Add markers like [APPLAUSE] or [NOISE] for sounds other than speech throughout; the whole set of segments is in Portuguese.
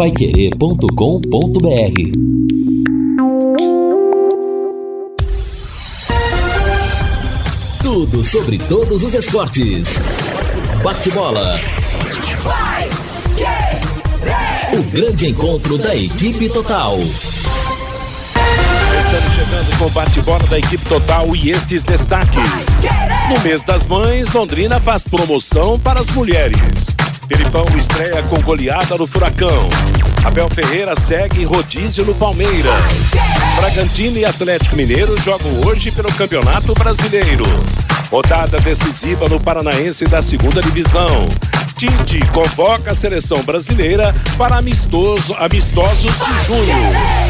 paiquerê.com.br Tudo sobre todos os esportes. Bate-bola. O grande encontro da equipe total. Estamos chegando com o bate-bola da equipe total e estes destaques. No mês das mães, Londrina faz promoção para as mulheres. Felipão estreia com goleada no Furacão. Abel Ferreira segue rodízio no Palmeiras. Bragantino e Atlético Mineiro jogam hoje pelo Campeonato Brasileiro. Rodada decisiva no Paranaense da segunda divisão. Tite convoca a seleção brasileira para amistoso, amistosos de junho.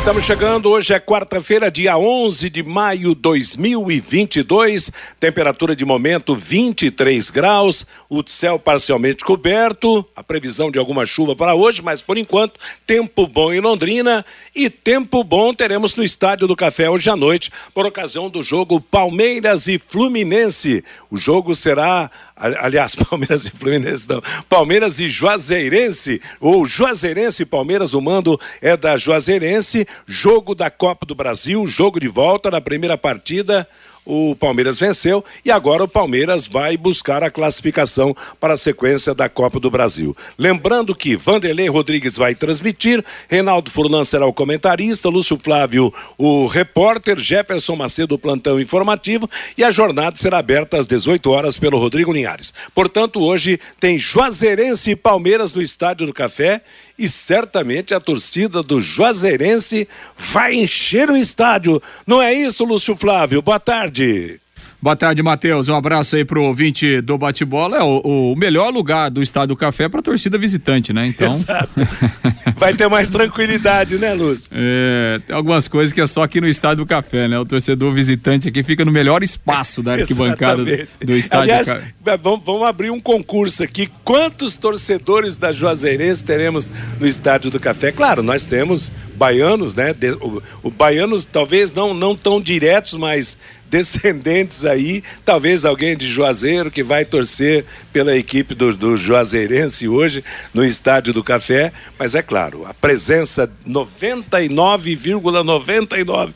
Estamos chegando, hoje é quarta-feira, dia 11 de maio de 2022. Temperatura de momento 23 graus, o céu parcialmente coberto, a previsão de alguma chuva para hoje, mas por enquanto, tempo bom em Londrina e tempo bom teremos no Estádio do Café hoje à noite, por ocasião do jogo Palmeiras e Fluminense. O jogo será aliás, [LAUGHS] Palmeiras e Fluminense não, Palmeiras e Juazeirense, ou Juazeirense e Palmeiras, o mando é da Juazeirense, jogo da Copa do Brasil, jogo de volta na primeira partida, o Palmeiras venceu e agora o Palmeiras vai buscar a classificação para a sequência da Copa do Brasil. Lembrando que Vanderlei Rodrigues vai transmitir, Reinaldo Furlan será o comentarista, Lúcio Flávio o repórter, Jefferson Macedo o plantão informativo e a jornada será aberta às 18 horas pelo Rodrigo Linhares. Portanto, hoje tem Juazeirense e Palmeiras no Estádio do Café e certamente a torcida do Juazeirense vai encher o estádio. Não é isso, Lúcio Flávio? Boa tarde. Boa tarde, Matheus. Um abraço aí pro ouvinte do bate-bola. É o, o, melhor lugar do Estádio Café para torcida visitante, né? Então. Exato. [LAUGHS] Vai ter mais tranquilidade, né, Lúcio? É, tem algumas coisas que é só aqui no Estádio Café, né? O torcedor visitante aqui fica no melhor espaço da arquibancada do, do Estádio Aliás, Café. Vamos, vamos abrir um concurso aqui. Quantos torcedores da Juazeirense teremos no Estádio do Café? Claro, nós temos baianos, né? O, o baianos talvez não, não tão diretos, mas descendentes aí, talvez alguém de Juazeiro que vai torcer pela equipe do, do Juazeirense hoje no Estádio do Café, mas é claro, a presença 99,99% ,99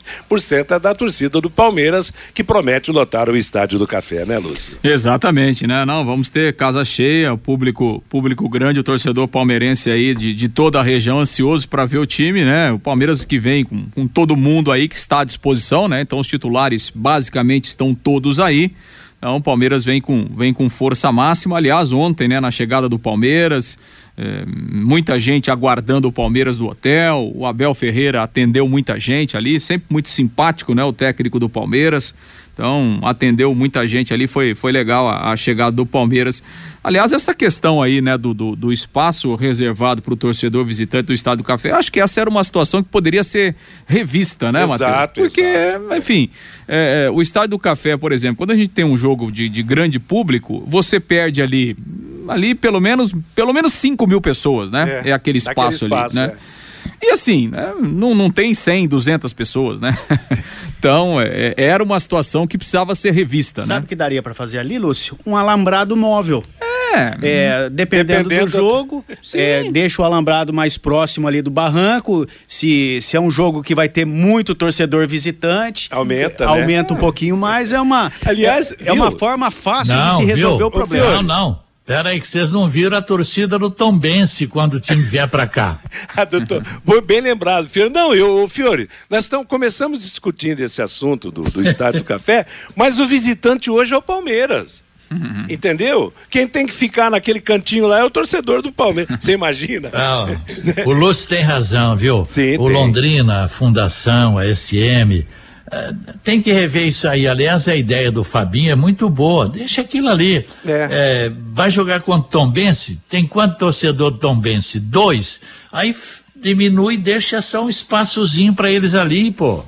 é da torcida do Palmeiras que promete lotar o Estádio do Café, né, Lúcio? Exatamente, né? Não, vamos ter casa cheia, público, público grande, o torcedor palmeirense aí de, de toda a região ansioso para ver o time, né? O Palmeiras que vem com, com todo mundo aí que está à disposição, né? Então os titulares básicos basicamente estão todos aí. Então o Palmeiras vem com, vem com força máxima. Aliás, ontem, né, na chegada do Palmeiras, é, muita gente aguardando o Palmeiras do hotel. O Abel Ferreira atendeu muita gente ali, sempre muito simpático, né, o técnico do Palmeiras. Então, atendeu muita gente ali, foi, foi legal a, a chegada do Palmeiras. Aliás, essa questão aí, né, do, do, do espaço reservado para o torcedor visitante do Estado do Café, acho que essa era uma situação que poderia ser revista, né, Matheus? Porque, exato. enfim, é, é, o Estádio do Café, por exemplo, quando a gente tem um jogo de, de grande público, você perde ali, ali pelo menos, pelo menos 5 mil pessoas, né? É, é aquele espaço, espaço ali, né? É. E assim, né, não, não tem 100, 200 pessoas, né? [LAUGHS] então, é, é, era uma situação que precisava ser revista, Sabe né? Sabe o que daria para fazer ali, Lúcio? Um alambrado móvel. É, é dependendo, dependendo, do jogo, [LAUGHS] é, deixa o alambrado mais próximo ali do barranco. Se, se é um jogo que vai ter muito torcedor visitante, aumenta, aumenta né? um pouquinho mais. É uma, Aliás, é, é uma forma fácil não, de se resolver viu? o problema. Não, não. Pera aí que vocês não viram a torcida do Tombense quando o time vier para cá. [LAUGHS] ah, doutor, bem lembrado, Fiore. Não, eu, Fiore, nós estamos, começamos discutindo esse assunto do, do Estádio do [LAUGHS] Café, mas o visitante hoje é o Palmeiras. Uhum. Entendeu? Quem tem que ficar naquele cantinho lá é o torcedor do Palmeiras. [LAUGHS] Você imagina? Não, o Lúcio tem razão, viu? Sim, o tem. Londrina, a Fundação, a SM, tem que rever isso aí. Aliás, a ideia do Fabinho é muito boa. Deixa aquilo ali. É. É, vai jogar contra o Tom Bense? Tem quanto torcedor do Tom Bense? Dois. Aí diminui, deixa só um espaçozinho para eles ali, pô.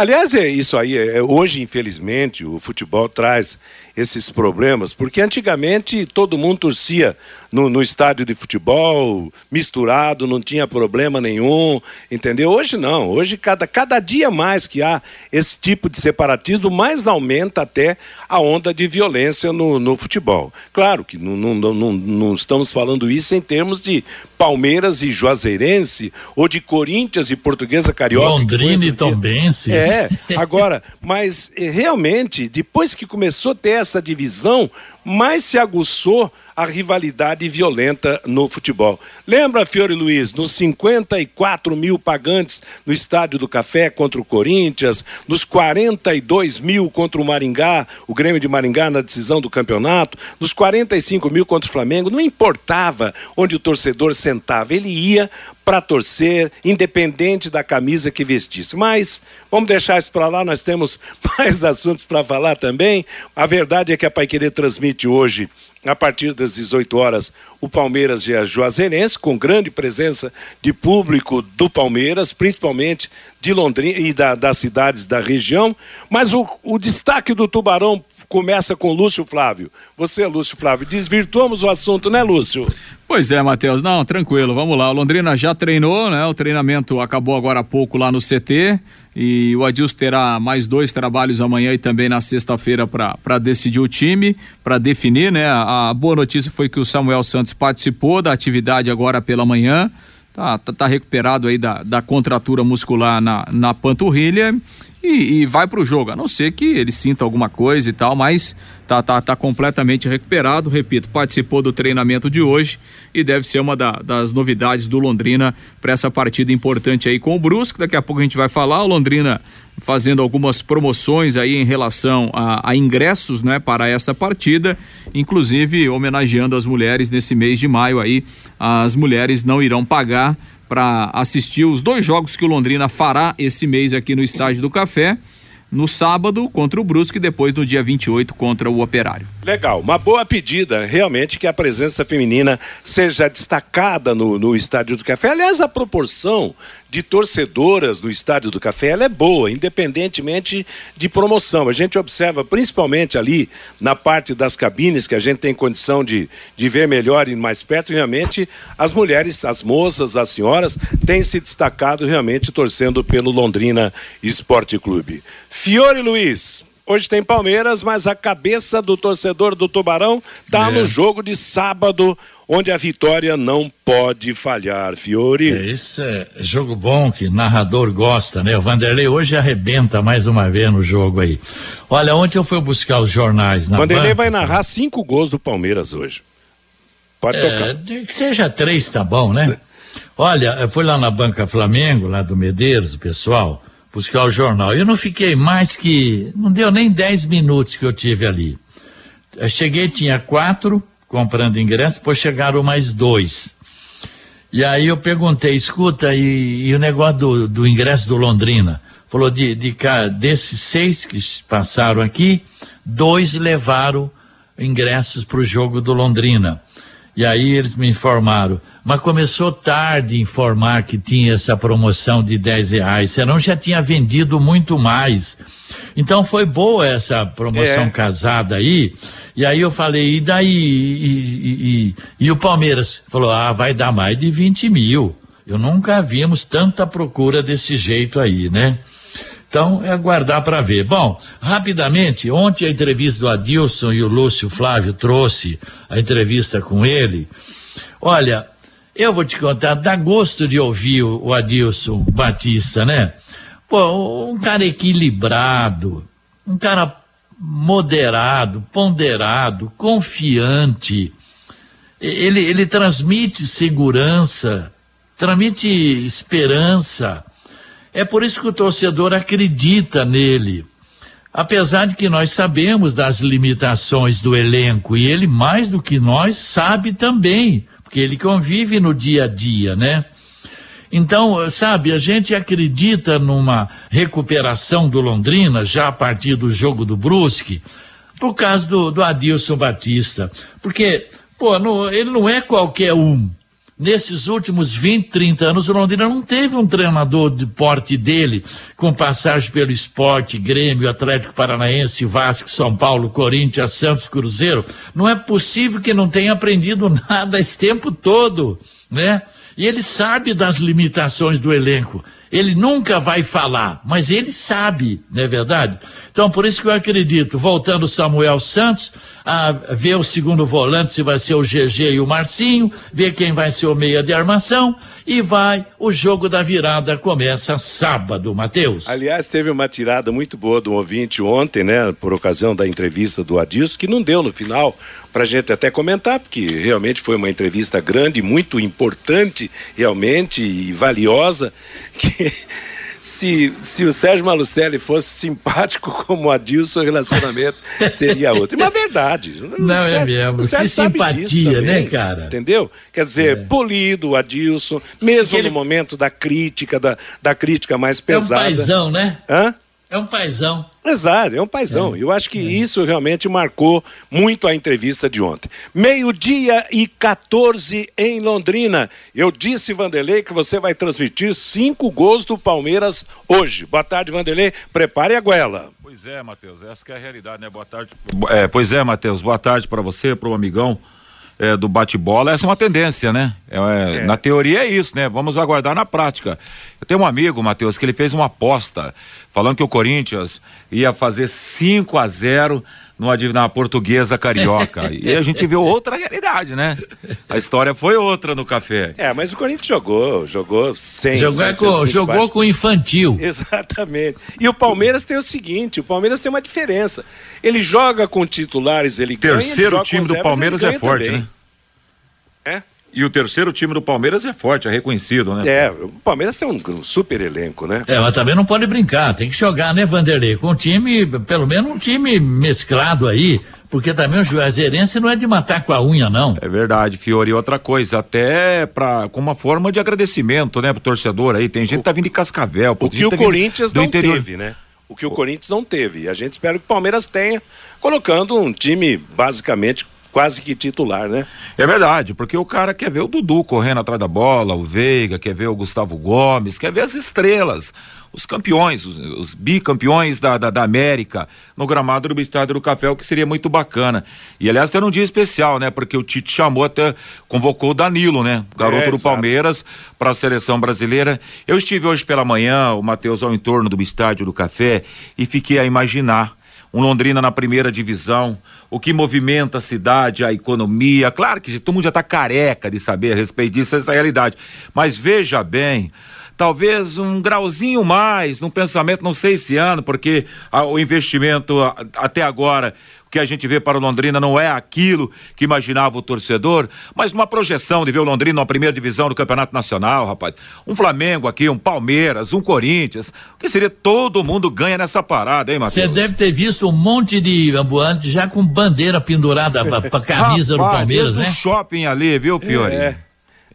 Aliás, é isso aí. É, hoje, infelizmente, o futebol traz esses problemas, porque antigamente todo mundo torcia no, no, estádio de futebol, misturado, não tinha problema nenhum, entendeu? Hoje não, hoje cada, cada dia mais que há esse tipo de separatismo, mais aumenta até a onda de violência no, no futebol. Claro que não, não, não, não estamos falando isso em termos de Palmeiras e Juazeirense, ou de Corinthians e Portuguesa Carioca. Londrina e Tombense. É, agora, mas eh, realmente, depois que começou a ter essa divisão, mais se aguçou a rivalidade violenta no futebol. Lembra, Fiore Luiz, nos 54 mil pagantes no Estádio do Café contra o Corinthians, nos 42 mil contra o Maringá, o Grêmio de Maringá na decisão do campeonato, nos 45 mil contra o Flamengo, não importava onde o torcedor sentava, ele ia para torcer, independente da camisa que vestisse. Mas vamos deixar isso para lá, nós temos [LAUGHS] mais assuntos para falar também. A verdade é que a Pai Querer transmite hoje a partir das 18 horas, o Palmeiras e a Juazeirense, com grande presença de público do Palmeiras, principalmente de Londrina e da, das cidades da região. Mas o, o destaque do Tubarão começa com Lúcio Flávio. Você, Lúcio Flávio, desvirtuamos o assunto, né, Lúcio? Pois é, Matheus. Não, tranquilo, vamos lá. O Londrina já treinou, né? O treinamento acabou agora há pouco lá no CT e o Adilson terá mais dois trabalhos amanhã e também na sexta-feira para decidir o time, para definir, né? A, a boa notícia foi que o Samuel Santos participou da atividade agora pela manhã. Tá, tá, tá, recuperado aí da, da contratura muscular na, na panturrilha e, e vai para o jogo, a não ser que ele sinta alguma coisa e tal, mas tá, tá, tá completamente recuperado. Repito, participou do treinamento de hoje e deve ser uma da, das novidades do Londrina para essa partida importante aí com o Brusque. Daqui a pouco a gente vai falar. O Londrina fazendo algumas promoções aí em relação a, a ingressos, né, para essa partida, inclusive homenageando as mulheres nesse mês de maio aí. As mulheres não irão pagar para assistir os dois jogos que o Londrina fará esse mês aqui no Estádio do Café no sábado contra o Brusque e depois no dia 28 contra o Operário. Legal, uma boa pedida, realmente que a presença feminina seja destacada no, no Estádio do Café. Aliás, a proporção de torcedoras no Estádio do Café ela é boa, independentemente de promoção. A gente observa principalmente ali na parte das cabines, que a gente tem condição de, de ver melhor e mais perto, realmente as mulheres, as moças, as senhoras têm se destacado realmente torcendo pelo Londrina Esporte Clube. Fiore Luiz, Hoje tem Palmeiras, mas a cabeça do torcedor do Tubarão está é. no jogo de sábado, onde a vitória não pode falhar, Fiore. É, esse é jogo bom que narrador gosta, né? O Vanderlei hoje arrebenta mais uma vez no jogo aí. Olha, ontem eu fui buscar os jornais na Vanderlei banca, vai narrar cinco gols do Palmeiras hoje. Pode é, tocar. Que seja três, tá bom, né? Olha, eu fui lá na banca Flamengo, lá do Medeiros, o pessoal buscar o jornal. Eu não fiquei mais que. Não deu nem 10 minutos que eu tive ali. Eu cheguei, tinha quatro comprando ingresso, depois chegaram mais dois. E aí eu perguntei, escuta, e, e o negócio do, do, ingresso do Londrina? Falou, de, de, desses seis que passaram aqui, dois levaram ingressos para o jogo do Londrina. E aí eles me informaram, mas começou tarde informar que tinha essa promoção de 10 reais, senão já tinha vendido muito mais. Então foi boa essa promoção é. casada aí. E aí eu falei, e daí? E, e, e, e, o Palmeiras falou, ah, vai dar mais de 20 mil. Eu nunca vimos tanta procura desse jeito aí, né? Então, é aguardar para ver. Bom, rapidamente, ontem a entrevista do Adilson e o Lúcio Flávio trouxe a entrevista com ele. Olha, eu vou te contar, dá gosto de ouvir o, o Adilson Batista, né? Pô, um cara equilibrado, um cara moderado, ponderado, confiante. Ele, ele transmite segurança, transmite esperança. É por isso que o torcedor acredita nele. Apesar de que nós sabemos das limitações do elenco, e ele, mais do que nós, sabe também, porque ele convive no dia a dia, né? Então, sabe, a gente acredita numa recuperação do Londrina, já a partir do jogo do Brusque, por causa do, do Adilson Batista. Porque, pô, ele não é qualquer um. Nesses últimos 20, 30 anos, o Londrina não teve um treinador de porte dele, com passagem pelo esporte, Grêmio, Atlético Paranaense, Vasco, São Paulo, Corinthians, Santos, Cruzeiro. Não é possível que não tenha aprendido nada esse tempo todo, né? E ele sabe das limitações do elenco. Ele nunca vai falar, mas ele sabe, não é verdade? Então, por isso que eu acredito, voltando Samuel Santos, a ver o segundo volante, se vai ser o GG e o Marcinho, ver quem vai ser o meia de armação, e vai, o jogo da virada começa sábado, Matheus. Aliás, teve uma tirada muito boa do ouvinte ontem, né, por ocasião da entrevista do Adilson, que não deu no final para gente até comentar, porque realmente foi uma entrevista grande, muito importante, realmente, e valiosa, [LAUGHS] que se, se o Sérgio Malucelli fosse simpático [LAUGHS] como o Adilson, o relacionamento seria outro. Mas é verdade. Não é Sérgio, é mesmo. O Sérgio que simpatia, também, né, cara? Entendeu? Quer dizer, é. polido o Adilson, mesmo Aquele... no momento da crítica, da, da crítica mais pesada. É um paizão, né? Hã? É um paizão. Exato, é um paizão. É, Eu acho que é. isso realmente marcou muito a entrevista de ontem. Meio-dia e 14 em Londrina. Eu disse, Vanderlei, que você vai transmitir cinco gols do Palmeiras hoje. Boa tarde, Vanderlei. Prepare a goela. Pois é, Matheus. Essa é a realidade, né? Boa tarde. É, pois é, Matheus. Boa tarde para você, para o amigão é, do bate-bola, essa é uma tendência, né? É, é, na teoria é isso, né? Vamos aguardar na prática. Eu tenho um amigo, Matheus, que ele fez uma aposta falando que o Corinthians ia fazer 5 a 0 numa, na portuguesa carioca. [LAUGHS] e a gente viu outra realidade, né? A história foi outra no café. É, mas o Corinthians jogou, jogou sem. Jogou, com, jogou com infantil. Exatamente. E o Palmeiras tem o seguinte: o Palmeiras tem uma diferença. Ele joga com titulares, ele Terceiro ganha, time do Palmeiras é forte, também. né? E o terceiro time do Palmeiras é forte, é reconhecido, né? É, o Palmeiras tem um, super elenco, né? É, mas também não pode brincar, tem que jogar, né, Vanderlei? Com um time, pelo menos um time mesclado aí, porque também o Juazeirense não é de matar com a unha, não. É verdade, Fiore. E outra coisa, até pra, com uma forma de agradecimento, né, pro torcedor aí. Tem gente que tá vindo de Cascavel. O que o tá Corinthians não interior... teve, né? O que o Corinthians não teve. E a gente espera que o Palmeiras tenha, colocando um time basicamente quase que titular, né? É verdade, porque o cara quer ver o Dudu correndo atrás da bola, o Veiga, quer ver o Gustavo Gomes, quer ver as estrelas, os campeões, os, os bicampeões da, da, da, América no gramado do Estádio do Café, o que seria muito bacana. E aliás, era um dia especial, né? Porque o Tite chamou até, convocou o Danilo, né? Garoto é, do Palmeiras para a seleção brasileira. Eu estive hoje pela manhã, o Matheus, ao entorno do Estádio do Café e fiquei a imaginar um Londrina na primeira divisão, o que movimenta a cidade, a economia. Claro que todo mundo já está careca de saber a respeito disso, essa realidade. Mas veja bem, talvez um grauzinho mais no pensamento, não sei esse ano, porque a, o investimento a, até agora que a gente vê para o Londrina não é aquilo que imaginava o torcedor, mas uma projeção de ver o Londrina na primeira divisão do Campeonato Nacional, rapaz. Um Flamengo aqui, um Palmeiras, um Corinthians, que seria todo mundo ganha nessa parada, hein, Matheus? Você deve ter visto um monte de ambulantes já com bandeira pendurada para camisa rapaz, do Palmeiras, né? Um shopping ali, viu, Fiore? É,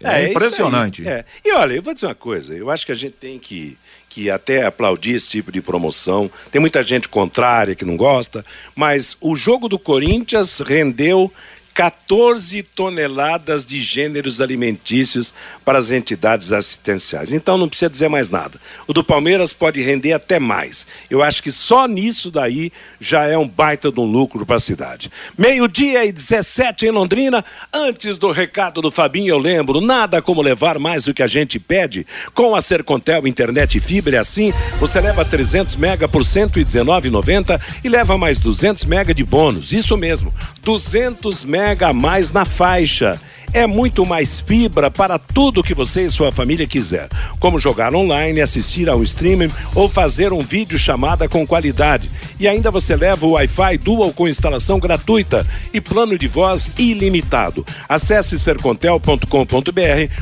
é, é impressionante. É. E olha, eu vou dizer uma coisa, eu acho que a gente tem que que até aplaudir esse tipo de promoção. Tem muita gente contrária que não gosta, mas o jogo do Corinthians rendeu 14 toneladas de gêneros alimentícios para as entidades assistenciais. Então não precisa dizer mais nada. O do Palmeiras pode render até mais. Eu acho que só nisso daí já é um baita de um lucro para a cidade. Meio-dia e 17 em Londrina. Antes do recado do Fabinho, eu lembro: nada como levar mais do que a gente pede. Com a Sercontel Internet e Fibra, é assim, você leva 300 mega por 119,90 e leva mais 200 mega de bônus. Isso mesmo, 200 mega mega a mais na faixa. É muito mais fibra para tudo que você e sua família quiser, como jogar online, assistir a um streaming ou fazer um vídeo chamada com qualidade. E ainda você leva o Wi-Fi Dual com instalação gratuita e plano de voz ilimitado. Acesse sercontel.com.br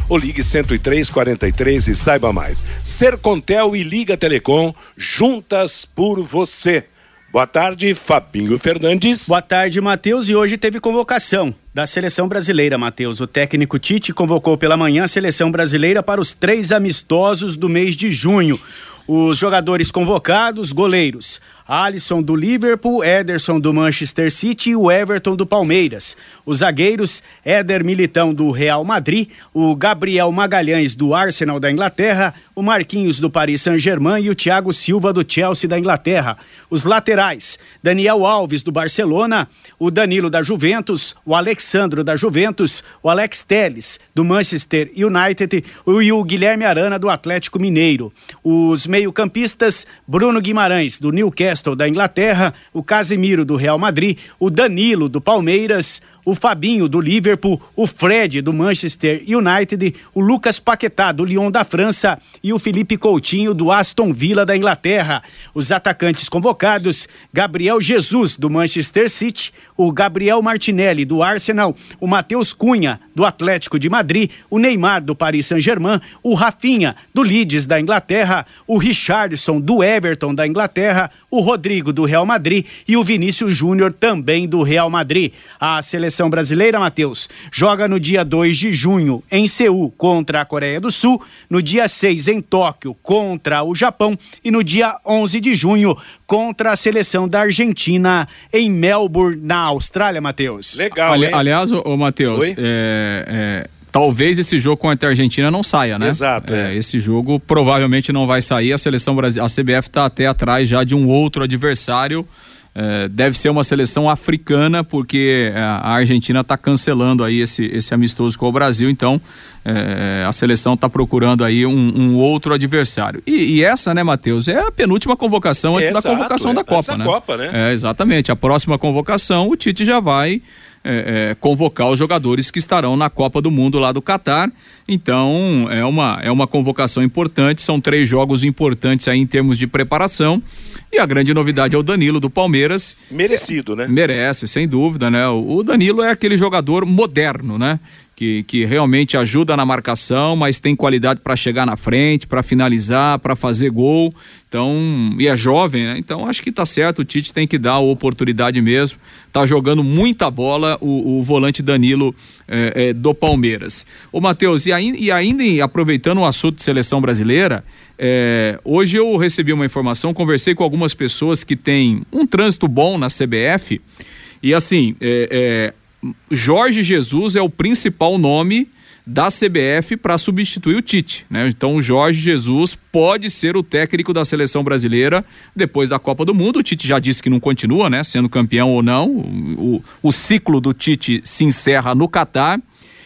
ou ligue 10343 e saiba mais. Sercontel e Liga Telecom juntas por você. Boa tarde, Fabinho Fernandes. Boa tarde, Matheus. E hoje teve convocação da seleção brasileira, Matheus. O técnico Tite convocou pela manhã a seleção brasileira para os três amistosos do mês de junho. Os jogadores convocados, goleiros Alisson do Liverpool, Ederson do Manchester City e o Everton do Palmeiras. Os zagueiros, Éder Militão do Real Madrid, o Gabriel Magalhães do Arsenal da Inglaterra, o Marquinhos do Paris Saint-Germain e o Thiago Silva do Chelsea da Inglaterra. Os laterais, Daniel Alves do Barcelona, o Danilo da Juventus, o Alexandro da Juventus, o Alex Telles do Manchester United e o Guilherme Arana do Atlético Mineiro. Os meio-campistas, Bruno Guimarães do Newcastle da Inglaterra, o Casimiro do Real Madrid, o Danilo do Palmeiras, o Fabinho do Liverpool, o Fred do Manchester United, o Lucas Paquetá do Lyon da França e o Felipe Coutinho do Aston Villa da Inglaterra. Os atacantes convocados: Gabriel Jesus do Manchester City, o Gabriel Martinelli do Arsenal, o Matheus Cunha do Atlético de Madrid, o Neymar do Paris Saint-Germain, o Rafinha do Leeds da Inglaterra, o Richardson do Everton da Inglaterra, o Rodrigo do Real Madrid e o Vinícius Júnior também do Real Madrid. A seleção brasileira, Matheus, joga no dia 2 de junho em Seul contra a Coreia do Sul, no dia 6 em Tóquio contra o Japão e no dia 11 de junho contra a seleção da Argentina em Melbourne, na Austrália, Matheus. Legal, Ali, Aliás, ô, Matheus, é, é, talvez esse jogo contra a Argentina não saia, né? Exato. É, é. Esse jogo provavelmente não vai sair. A seleção brasileira, a CBF está até atrás já de um outro adversário. É, deve ser uma seleção africana, porque é, a Argentina está cancelando aí esse, esse amistoso com o Brasil, então é, a seleção está procurando aí um, um, outro adversário. E, e essa, né, Matheus, é a penúltima convocação antes da convocação da Copa, né? Copa, né? É, exatamente. A próxima convocação, o Tite já vai é, é, convocar os jogadores que estarão na Copa do Mundo lá do Catar. Então é uma, é uma convocação importante, são três jogos importantes aí em termos de preparação. E a grande novidade é o Danilo do Palmeiras. Merecido, né? Merece, sem dúvida, né? O Danilo é aquele jogador moderno, né? Que, que realmente ajuda na marcação, mas tem qualidade para chegar na frente, para finalizar, para fazer gol. Então, e é jovem, né? Então acho que tá certo, o Tite tem que dar a oportunidade mesmo. Tá jogando muita bola o, o volante Danilo é, é, do Palmeiras. Ô Matheus, e, e ainda aproveitando o assunto de seleção brasileira, é, hoje eu recebi uma informação, conversei com algumas pessoas que têm um trânsito bom na CBF. E assim, é, é Jorge Jesus é o principal nome da CBF para substituir o Tite, né? Então o Jorge Jesus pode ser o técnico da seleção brasileira depois da Copa do Mundo. O Tite já disse que não continua, né? Sendo campeão ou não. O, o ciclo do Tite se encerra no Catar.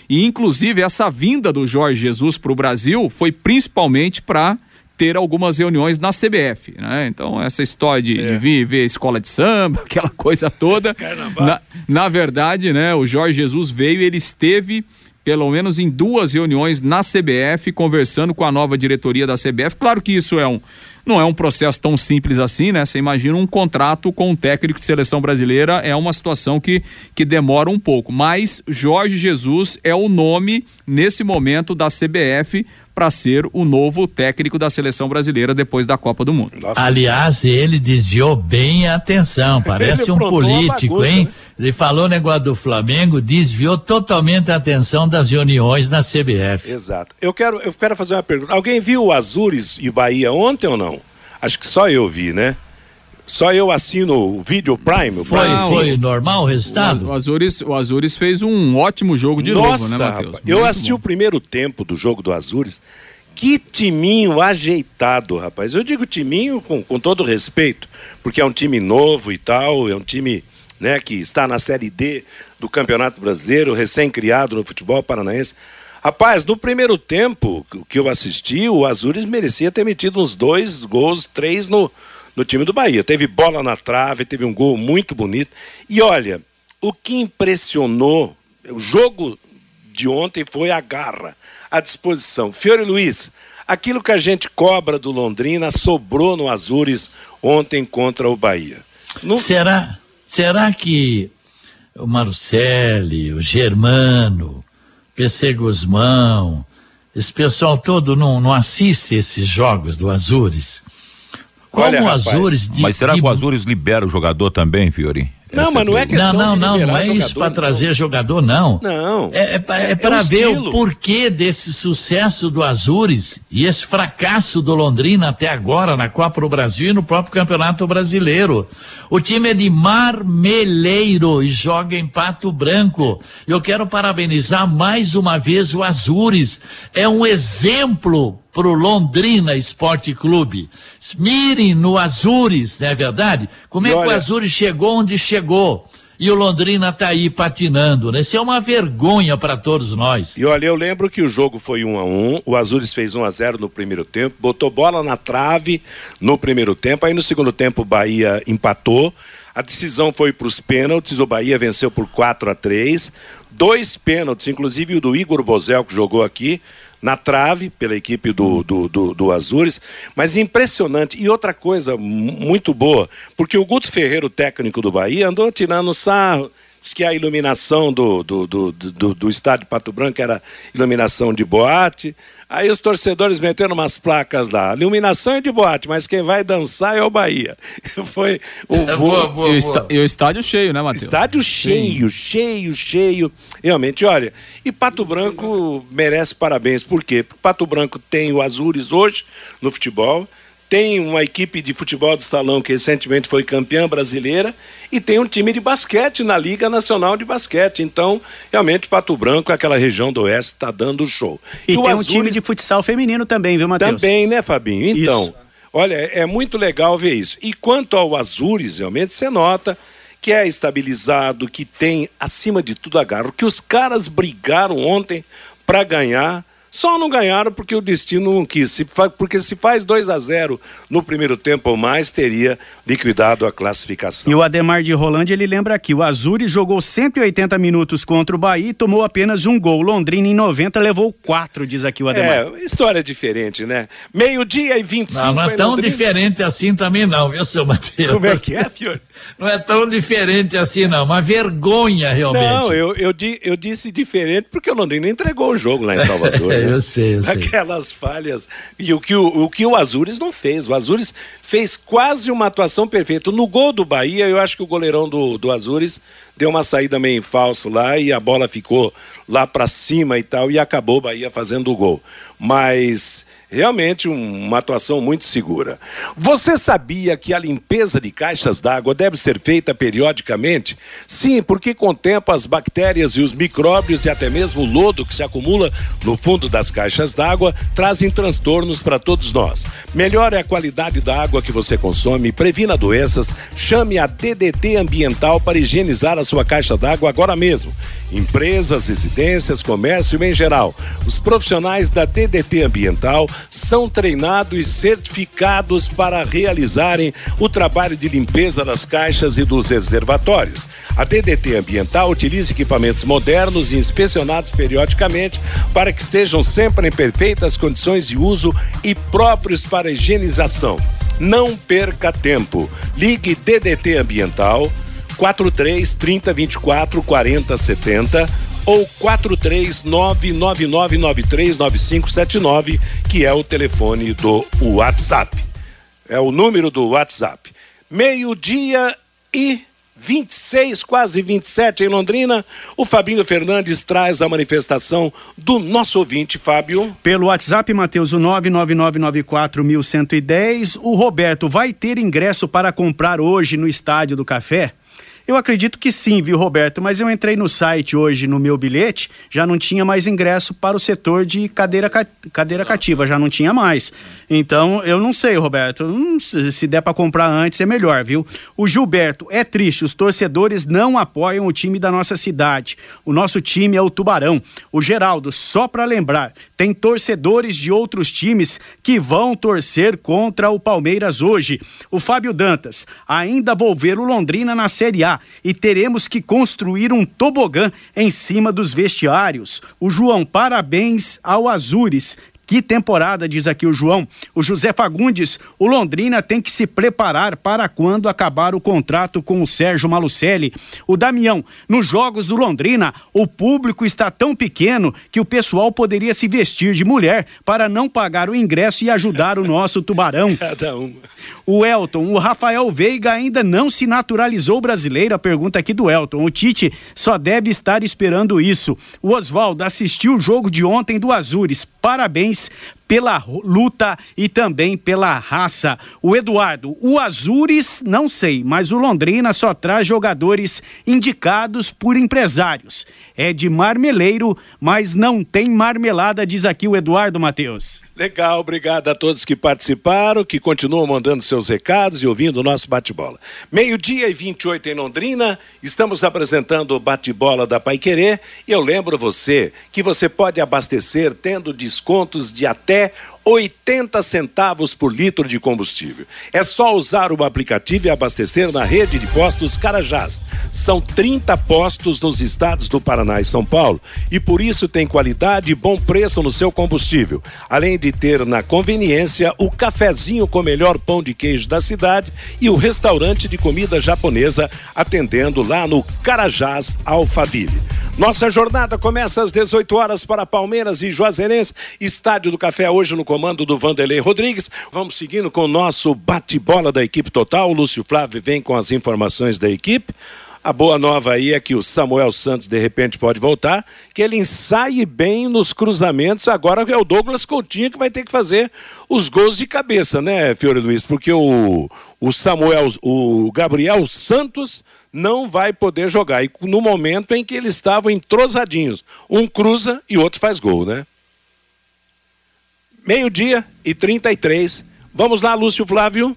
E inclusive essa vinda do Jorge Jesus para o Brasil foi principalmente para ter algumas reuniões na CBF, né? Então, essa história de, é. de vir ver escola de samba, [LAUGHS] aquela coisa toda. Na, na verdade, né, o Jorge Jesus veio, ele esteve pelo menos em duas reuniões na CBF, conversando com a nova diretoria da CBF. Claro que isso é um, não é um processo tão simples assim, né? Você imagina um contrato com um técnico de seleção brasileira, é uma situação que, que demora um pouco. Mas Jorge Jesus é o nome, nesse momento, da CBF para ser o novo técnico da seleção brasileira depois da Copa do Mundo. Nossa. Aliás, ele desviou bem a atenção, [LAUGHS] parece um político, bagunça, hein? Né? Ele falou o negócio do Flamengo, desviou totalmente a atenção das reuniões na CBF. Exato. Eu quero, eu quero fazer uma pergunta. Alguém viu o Azures e Bahia ontem ou não? Acho que só eu vi, né? Só eu assino o Video Prime. Foi, Prime foi normal o resultado? O, o, Azures, o Azures fez um ótimo jogo de Nossa, novo, né, Matheus? Eu assisti bom. o primeiro tempo do jogo do Azures. Que timinho ajeitado, rapaz. Eu digo timinho com, com todo respeito, porque é um time novo e tal, é um time né, que está na Série D do Campeonato Brasileiro, recém-criado no futebol paranaense. Rapaz, no primeiro tempo que eu assisti, o Azures merecia ter metido uns dois gols, três no, no time do Bahia. Teve bola na trave, teve um gol muito bonito. E olha, o que impressionou, o jogo de ontem foi a garra, a disposição. Fiore Luiz, aquilo que a gente cobra do Londrina sobrou no Azures ontem contra o Bahia. No... Será, será que o Marcelli, o Germano, PC Guzmão, esse pessoal todo não, não assiste esses jogos do Azures? Como Olha, o Azures. De, Mas será que o Azures libera o jogador também, Fiori? Não, mas não é questão Não, não, não, não é isso para trazer jogador, não. Não. É, é, é para é ver o porquê desse sucesso do Azures e esse fracasso do Londrina até agora na Copa do Brasil e no próprio Campeonato Brasileiro. O time é de Marmeleiro e joga em Pato Branco. Eu quero parabenizar mais uma vez o Azures. É um exemplo para o Londrina Esporte Clube. Mirem no Azures, não é verdade? Como é olha... que o Azures chegou onde chegou? E o Londrina está aí patinando, né? Isso é uma vergonha para todos nós. E olha, eu lembro que o jogo foi 1 um a 1 um, o Azures fez 1 um a 0 no primeiro tempo, botou bola na trave no primeiro tempo, aí no segundo tempo o Bahia empatou. A decisão foi para os pênaltis, o Bahia venceu por 4 a 3 Dois pênaltis, inclusive o do Igor Bozel, que jogou aqui, na trave pela equipe do, do, do, do, Azures, mas impressionante. E outra coisa muito boa, porque o Guto Ferreira, o técnico do Bahia, andou tirando sarro, Diz que a iluminação do, do, do, do, do estádio Pato Branco era iluminação de boate. Aí os torcedores meteram umas placas lá. Iluminação é de boate, mas quem vai dançar é o Bahia. [LAUGHS] Foi um é, boa, boa, e, o boa. e o estádio cheio, né, Matheus? Estádio cheio, cheio, cheio. Realmente, olha. E Pato Branco merece parabéns. Por quê? Porque Pato Branco tem o Azures hoje no futebol tem uma equipe de futebol de salão que recentemente foi campeã brasileira e tem um time de basquete na Liga Nacional de Basquete. Então, realmente, Pato Branco, aquela região do Oeste, está dando show. E, e tem um time de futsal feminino também, viu, Matheus? Também, né, Fabinho? Então, isso. olha, é muito legal ver isso. E quanto ao Azures, realmente, você nota que é estabilizado, que tem, acima de tudo, agarro, que os caras brigaram ontem para ganhar só não ganharam porque o destino não quis. Se porque se faz 2 a 0 no primeiro tempo ou mais, teria liquidado a classificação. E o Ademar de Rolândia, ele lembra aqui, o Azuri jogou 180 minutos contra o Bahia e tomou apenas um gol. Londrina em 90 levou quatro, diz aqui o Ademar. É, história diferente, né? Meio-dia e 25. Não, não é tão Londrina... diferente assim também não, viu, seu Matheus? Como é que é, Fiore? [LAUGHS] Não é tão diferente assim, não. Uma vergonha, realmente. Não, eu, eu, eu disse diferente porque o Londrina entregou o jogo lá em Salvador. [LAUGHS] né? eu sei, eu sei. Aquelas falhas. E o que o, o que o Azures não fez. O Azures fez quase uma atuação perfeita. No gol do Bahia, eu acho que o goleirão do, do Azures deu uma saída meio em falso lá e a bola ficou lá para cima e tal. E acabou o Bahia fazendo o gol. Mas Realmente um, uma atuação muito segura. Você sabia que a limpeza de caixas d'água deve ser feita periodicamente? Sim, porque com o tempo as bactérias e os micróbios e até mesmo o lodo que se acumula no fundo das caixas d'água trazem transtornos para todos nós. Melhore a qualidade da água que você consome, previna doenças, chame a DDT Ambiental para higienizar a sua caixa d'água agora mesmo. Empresas, residências, comércio em geral. Os profissionais da DDT Ambiental são treinados e certificados para realizarem o trabalho de limpeza das caixas e dos reservatórios. A DDT Ambiental utiliza equipamentos modernos e inspecionados periodicamente para que estejam sempre em perfeitas condições de uso e próprios para higienização. Não perca tempo. Ligue DDT Ambiental 43 30 24 40 70 ou 43999939579, que é o telefone do WhatsApp. É o número do WhatsApp. Meio-dia e 26, quase 27 em Londrina. O Fabinho Fernandes traz a manifestação do nosso ouvinte, Fábio. Pelo WhatsApp, Matheus, o 99994110. O Roberto vai ter ingresso para comprar hoje no Estádio do Café? Eu acredito que sim, viu, Roberto? Mas eu entrei no site hoje, no meu bilhete, já não tinha mais ingresso para o setor de cadeira, cadeira cativa, já não tinha mais. Então, eu não sei, Roberto. Hum, se der para comprar antes, é melhor, viu? O Gilberto, é triste, os torcedores não apoiam o time da nossa cidade. O nosso time é o Tubarão. O Geraldo, só para lembrar, tem torcedores de outros times que vão torcer contra o Palmeiras hoje. O Fábio Dantas, ainda vou ver o Londrina na Série A e teremos que construir um tobogã em cima dos vestiários. O João, parabéns ao Azures Que temporada, diz aqui o João. O José Fagundes, o Londrina tem que se preparar para quando acabar o contrato com o Sérgio Malucelli. O Damião, nos jogos do Londrina, o público está tão pequeno que o pessoal poderia se vestir de mulher para não pagar o ingresso e ajudar o nosso tubarão. [LAUGHS] Cada um. O Elton, o Rafael Veiga ainda não se naturalizou brasileiro. A pergunta aqui do Elton. O Tite só deve estar esperando isso. O Oswaldo assistiu o jogo de ontem do Azures. Parabéns pela luta e também pela raça. O Eduardo, o Azures, não sei, mas o Londrina só traz jogadores indicados por empresários. É de marmeleiro, mas não tem marmelada, diz aqui o Eduardo Matheus. Legal, obrigado a todos que participaram, que continuam mandando seus recados e ouvindo o nosso bate-bola. Meio-dia e 28 em Londrina, estamos apresentando o bate-bola da Pai Querer e eu lembro você que você pode abastecer tendo descontos de até で80 centavos por litro de combustível. É só usar o aplicativo e abastecer na rede de postos Carajás. São 30 postos nos estados do Paraná e São Paulo e por isso tem qualidade e bom preço no seu combustível. Além de ter na conveniência o cafezinho com o melhor pão de queijo da cidade e o restaurante de comida japonesa atendendo lá no Carajás Alphaville. Nossa jornada começa às 18 horas para Palmeiras e Juazeirense, Estádio do Café hoje no comando do Vanderlei Rodrigues. Vamos seguindo com o nosso bate-bola da equipe total. O Lúcio Flávio vem com as informações da equipe. A boa nova aí é que o Samuel Santos de repente pode voltar, que ele ensaie bem nos cruzamentos. Agora é o Douglas Coutinho que vai ter que fazer os gols de cabeça, né, Fiore Luiz? Porque o, o Samuel, o Gabriel Santos não vai poder jogar. E no momento em que eles estavam entrosadinhos, um cruza e outro faz gol, né? Meio-dia e 33. Vamos lá, Lúcio Flávio.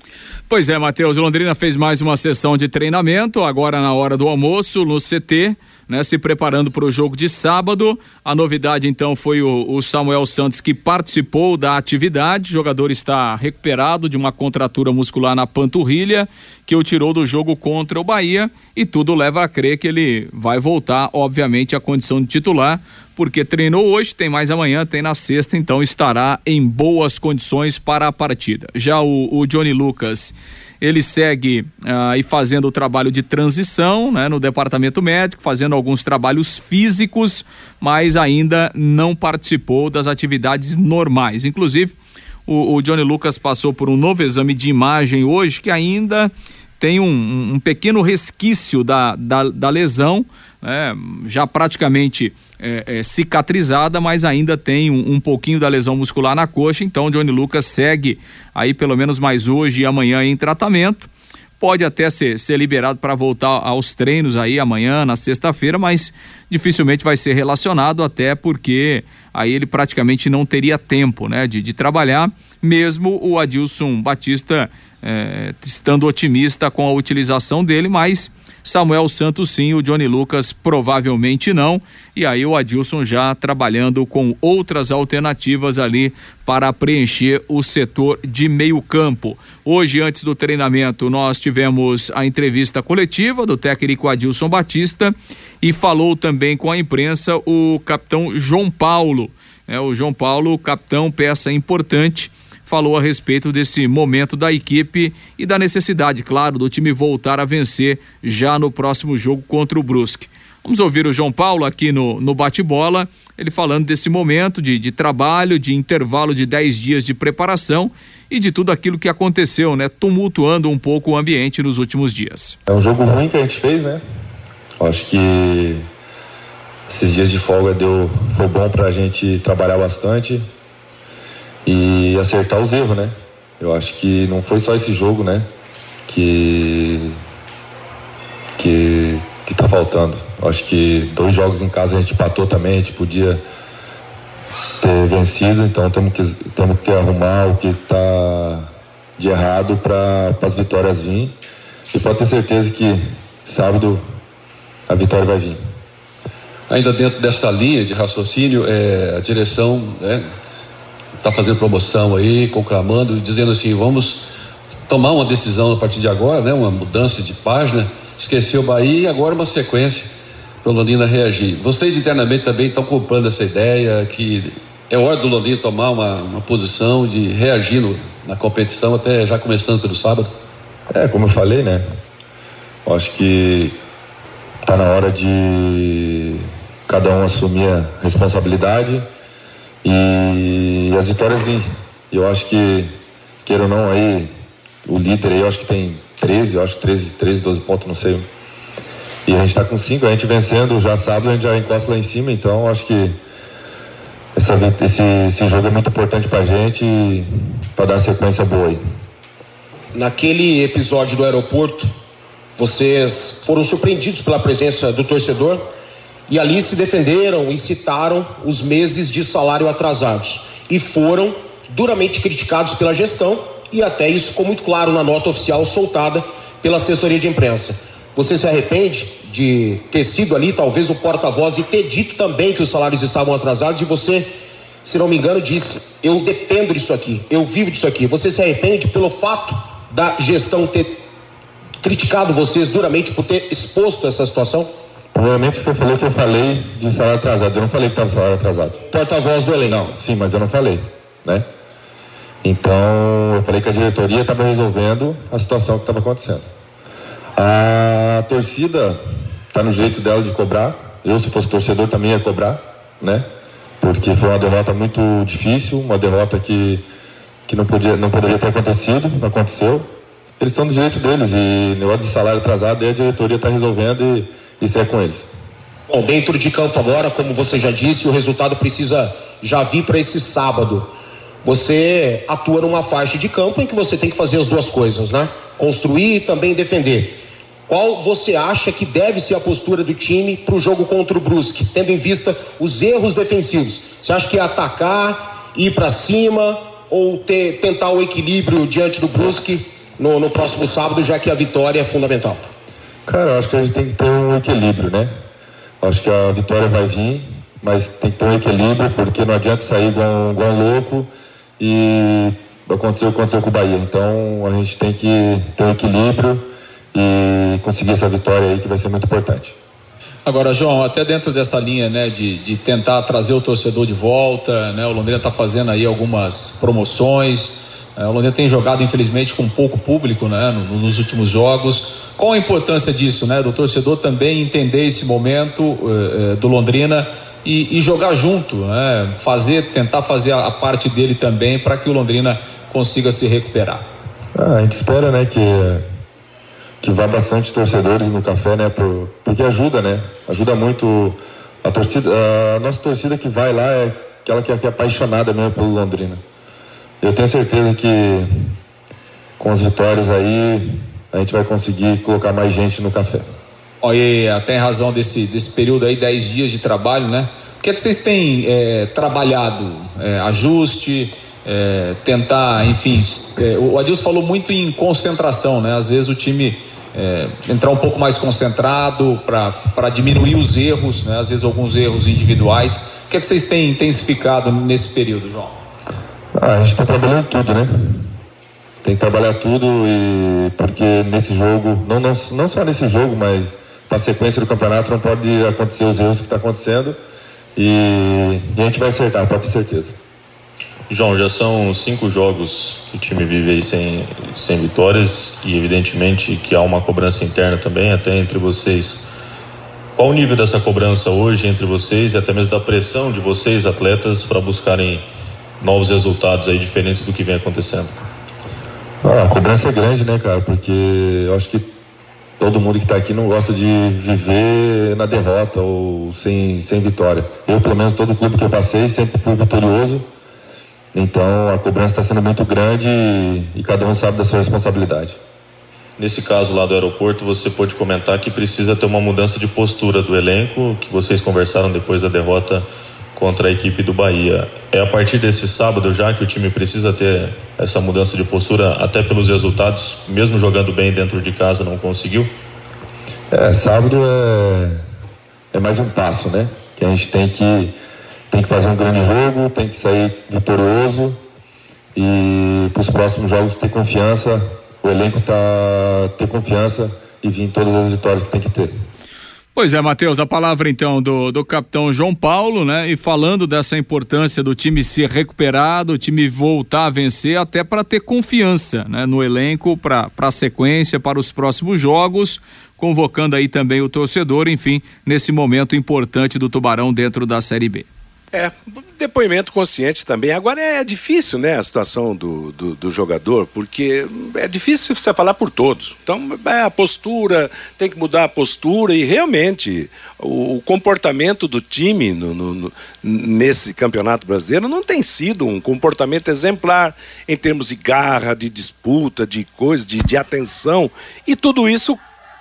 Pois é, Matheus. Londrina fez mais uma sessão de treinamento, agora na hora do almoço, no CT né, se preparando para o jogo de sábado. A novidade então foi o, o, Samuel Santos que participou da atividade. O jogador está recuperado de uma contratura muscular na panturrilha que o tirou do jogo contra o Bahia e tudo leva a crer que ele vai voltar, obviamente, à condição de titular, porque treinou hoje, tem mais amanhã, tem na sexta, então estará em boas condições para a partida. Já o, o Johnny Lucas ele segue aí ah, fazendo o trabalho de transição né, no departamento médico, fazendo alguns trabalhos físicos, mas ainda não participou das atividades normais. Inclusive, o, o Johnny Lucas passou por um novo exame de imagem hoje que ainda tem um, um pequeno resquício da, da, da lesão, né, já praticamente é, é, cicatrizada, mas ainda tem um, um, pouquinho da lesão muscular na coxa. Então, Johnny Lucas segue aí pelo menos mais hoje e amanhã em tratamento. Pode até ser, ser liberado para voltar aos treinos aí amanhã, na sexta-feira, mas dificilmente vai ser relacionado, até porque aí ele praticamente não teria tempo né, de, de trabalhar, mesmo o Adilson Batista é, estando otimista com a utilização dele, mas Samuel Santos sim, o Johnny Lucas provavelmente não. E aí o Adilson já trabalhando com outras alternativas ali para preencher o setor de meio-campo. Hoje, antes do treinamento, nós tivemos a entrevista coletiva do técnico Adilson Batista e falou também com a imprensa o capitão João Paulo. É, o João Paulo, capitão, peça importante falou a respeito desse momento da equipe e da necessidade, claro, do time voltar a vencer já no próximo jogo contra o Brusque. Vamos ouvir o João Paulo aqui no, no bate-bola, ele falando desse momento de, de trabalho, de intervalo de 10 dias de preparação e de tudo aquilo que aconteceu, né? Tumultuando um pouco o ambiente nos últimos dias. É um jogo ruim que a gente fez, né? Acho que esses dias de folga deu, foi bom para a gente trabalhar bastante, e acertar os erros, né? Eu acho que não foi só esse jogo, né? Que que que tá faltando. Eu acho que dois jogos em casa a gente empatou também, a gente podia ter vencido, então temos que temos que arrumar o que tá de errado para as vitórias vir. E pode ter certeza que sábado a vitória vai vir. Ainda dentro dessa linha de raciocínio, é, a direção né, está fazendo promoção aí, conclamando, dizendo assim, vamos tomar uma decisão a partir de agora, né? Uma mudança de página. Esqueceu o Bahia e agora uma sequência para o Londrina reagir. Vocês internamente também estão comprando essa ideia que é hora do Londrina tomar uma, uma posição de reagir no, na competição, até já começando pelo sábado? É, como eu falei, né? Acho que está na hora de cada um assumir a responsabilidade e as vitórias vêm. Eu acho que, queira ou não, aí, o líder aí, eu acho que tem 13, eu acho 13, 13, 12 pontos, não sei. E a gente está com 5, a gente vencendo já sábado, a gente já encosta lá em cima, então eu acho que essa, esse, esse jogo é muito importante para a gente para dar sequência boa aí. Naquele episódio do aeroporto, vocês foram surpreendidos pela presença do torcedor e ali se defenderam e citaram os meses de salário atrasados e foram duramente criticados pela gestão e até isso ficou muito claro na nota oficial soltada pela assessoria de imprensa. Você se arrepende de ter sido ali, talvez, o porta-voz e ter dito também que os salários estavam atrasados e você, se não me engano, disse: Eu dependo disso aqui, eu vivo disso aqui. Você se arrepende pelo fato da gestão ter criticado vocês duramente por ter exposto essa situação? Provavelmente você falou que eu falei de salário atrasado. Eu não falei que estava salário atrasado. Porta-voz do elenco. Não, sim, mas eu não falei, né? Então, eu falei que a diretoria estava resolvendo a situação que estava acontecendo. A torcida está no jeito dela de cobrar. Eu, se fosse torcedor, também ia cobrar, né? Porque foi uma derrota muito difícil, uma derrota que, que não, podia, não poderia ter acontecido, não aconteceu. Eles estão do jeito deles e negócio de salário atrasado, aí a diretoria está resolvendo e isso é com eles. Bom, dentro de campo agora, como você já disse, o resultado precisa já vir para esse sábado. Você atua numa faixa de campo em que você tem que fazer as duas coisas, né? Construir e também defender. Qual você acha que deve ser a postura do time para o jogo contra o Brusque, tendo em vista os erros defensivos? Você acha que é atacar, ir para cima ou ter, tentar o equilíbrio diante do Brusque no, no próximo sábado, já que a vitória é fundamental? Cara, eu acho que a gente tem que ter um equilíbrio, né? Acho que a vitória vai vir, mas tem que ter um equilíbrio, porque não adianta sair igual, igual um louco e aconteceu o que aconteceu com o Bahia. Então a gente tem que ter um equilíbrio e conseguir essa vitória aí que vai ser muito importante. Agora, João, até dentro dessa linha, né, de, de tentar trazer o torcedor de volta, né, o Londrina está fazendo aí algumas promoções, é, o Londrina tem jogado, infelizmente, com pouco público, né, nos últimos jogos. Qual a importância disso, né, do torcedor também entender esse momento eh, eh, do Londrina e, e, jogar junto, né, fazer, tentar fazer a, a parte dele também para que o Londrina consiga se recuperar? Ah, a gente espera, né, que que vá bastante torcedores no café, né? Por, porque ajuda, né? Ajuda muito a torcida. A nossa torcida que vai lá é aquela que é, que é apaixonada mesmo pelo Londrina. Eu tenho certeza que com as vitórias aí a gente vai conseguir colocar mais gente no café. Olha, até em razão desse, desse período aí, 10 dias de trabalho, né? O que é que vocês têm é, trabalhado? É, ajuste, é, tentar, enfim. É, o Adilson falou muito em concentração, né? Às vezes o time é, entrar um pouco mais concentrado para diminuir os erros, né? às vezes alguns erros individuais. O que é que vocês têm intensificado nesse período, João? Ah, a gente está trabalhando tudo, né? Tem que trabalhar tudo e porque nesse jogo, não, não, não só nesse jogo, mas na sequência do campeonato não pode acontecer os erros que está acontecendo e, e a gente vai acertar, pode ter certeza. João, já são cinco jogos que o time vive aí sem, sem vitórias e evidentemente que há uma cobrança interna também, até entre vocês. Qual o nível dessa cobrança hoje entre vocês e até mesmo da pressão de vocês, atletas, para buscarem novos resultados aí diferentes do que vem acontecendo? Ah, a cobrança é grande, né, cara? Porque eu acho que todo mundo que está aqui não gosta de viver na derrota ou sem, sem vitória. Eu, pelo menos, todo clube que eu passei, sempre fui vitorioso então a cobrança está sendo muito grande e, e, cada um sabe da sua responsabilidade. Nesse caso lá do aeroporto, você pode comentar que precisa ter uma mudança de postura do elenco, que vocês conversaram depois da derrota contra a equipe do Bahia. É a partir desse sábado já que o time precisa ter essa mudança de postura, até pelos resultados, mesmo jogando bem dentro de casa, não conseguiu? É, sábado é, é mais um passo, né? Que a gente tem que tem que fazer um grande jogo, tem que sair vitorioso e para os próximos jogos ter confiança, o elenco tá ter confiança e vir todas as vitórias que tem que ter. Pois é, Matheus, a palavra então do, do capitão João Paulo, né? E falando dessa importância do time se recuperar, do time voltar a vencer, até para ter confiança né? no elenco, para a sequência, para os próximos jogos, convocando aí também o torcedor, enfim, nesse momento importante do Tubarão dentro da Série B. É, depoimento consciente também. Agora é difícil, né, a situação do, do, do, jogador, porque é difícil você falar por todos. Então, é a postura, tem que mudar a postura e realmente o, o comportamento do time no, no, no, nesse campeonato brasileiro não tem sido um comportamento exemplar em termos de garra, de disputa, de coisa, de, de atenção. E tudo isso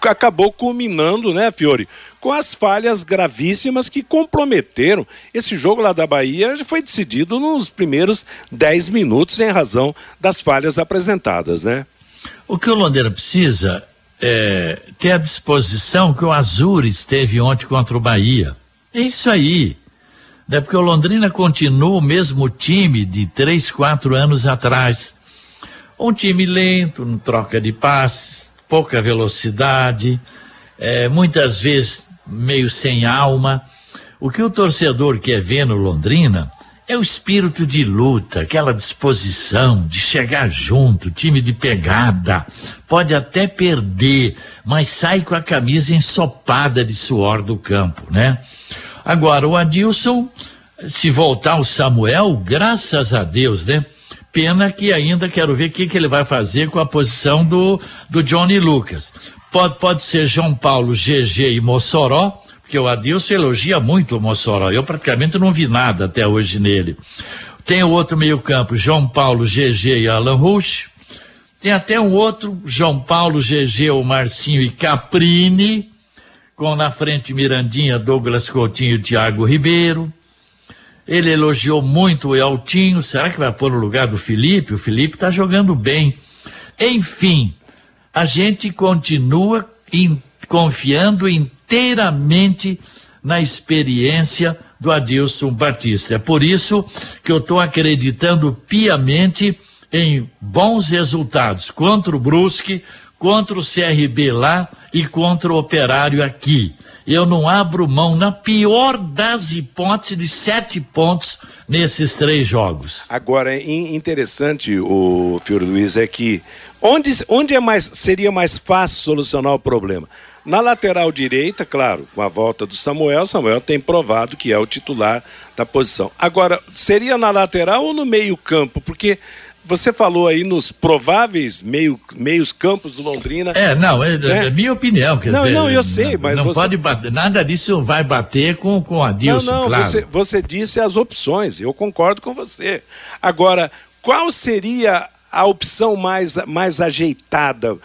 acabou culminando, né, Fiore, com as falhas gravíssimas que comprometeram. Esse jogo lá da Bahia foi decidido nos primeiros 10 minutos em razão das falhas apresentadas, né? O que o Londrina precisa é ter a disposição que o Azures teve ontem contra o Bahia. É isso aí. É porque o Londrina continua o mesmo time de três, quatro anos atrás. Um time lento, troca de passes, pouca velocidade, é, muitas vezes meio sem alma. O que o torcedor quer ver no Londrina é o espírito de luta, aquela disposição de chegar junto, time de pegada. Pode até perder, mas sai com a camisa ensopada de suor do campo, né? Agora, o Adilson, se voltar o Samuel, graças a Deus, né? Pena que ainda quero ver o que, que ele vai fazer com a posição do, do Johnny Lucas. Pode, pode ser João Paulo, GG e Mossoró, porque o Adilson elogia muito o Mossoró. Eu praticamente não vi nada até hoje nele. Tem o outro meio-campo, João Paulo, GG e Alan Rush. Tem até um outro, João Paulo, GG, o Marcinho e Caprini, com na frente Mirandinha, Douglas Coutinho e Thiago Ribeiro. Ele elogiou muito o Eltinho. Será que vai pôr no lugar do Felipe? O Felipe está jogando bem. Enfim, a gente continua in, confiando inteiramente na experiência do Adilson Batista. É por isso que eu estou acreditando piamente em bons resultados contra o Brusque, contra o CRB lá e contra o Operário aqui eu não abro mão, na pior das hipóteses, de sete pontos nesses três jogos. Agora, interessante, o Fiore Luiz, é que onde, onde é mais, seria mais fácil solucionar o problema? Na lateral direita, claro, com a volta do Samuel, Samuel tem provado que é o titular da posição. Agora, seria na lateral ou no meio-campo? Porque você falou aí nos prováveis meio, meios campos do Londrina. É, não, é, né? é minha opinião. Quer não, dizer, não, eu sei, mas. Não você... pode bater, nada disso vai bater com, com a Dilson, não, não, claro. Você, você disse as opções, eu concordo com você. Agora, qual seria a opção mais, mais ajeitada?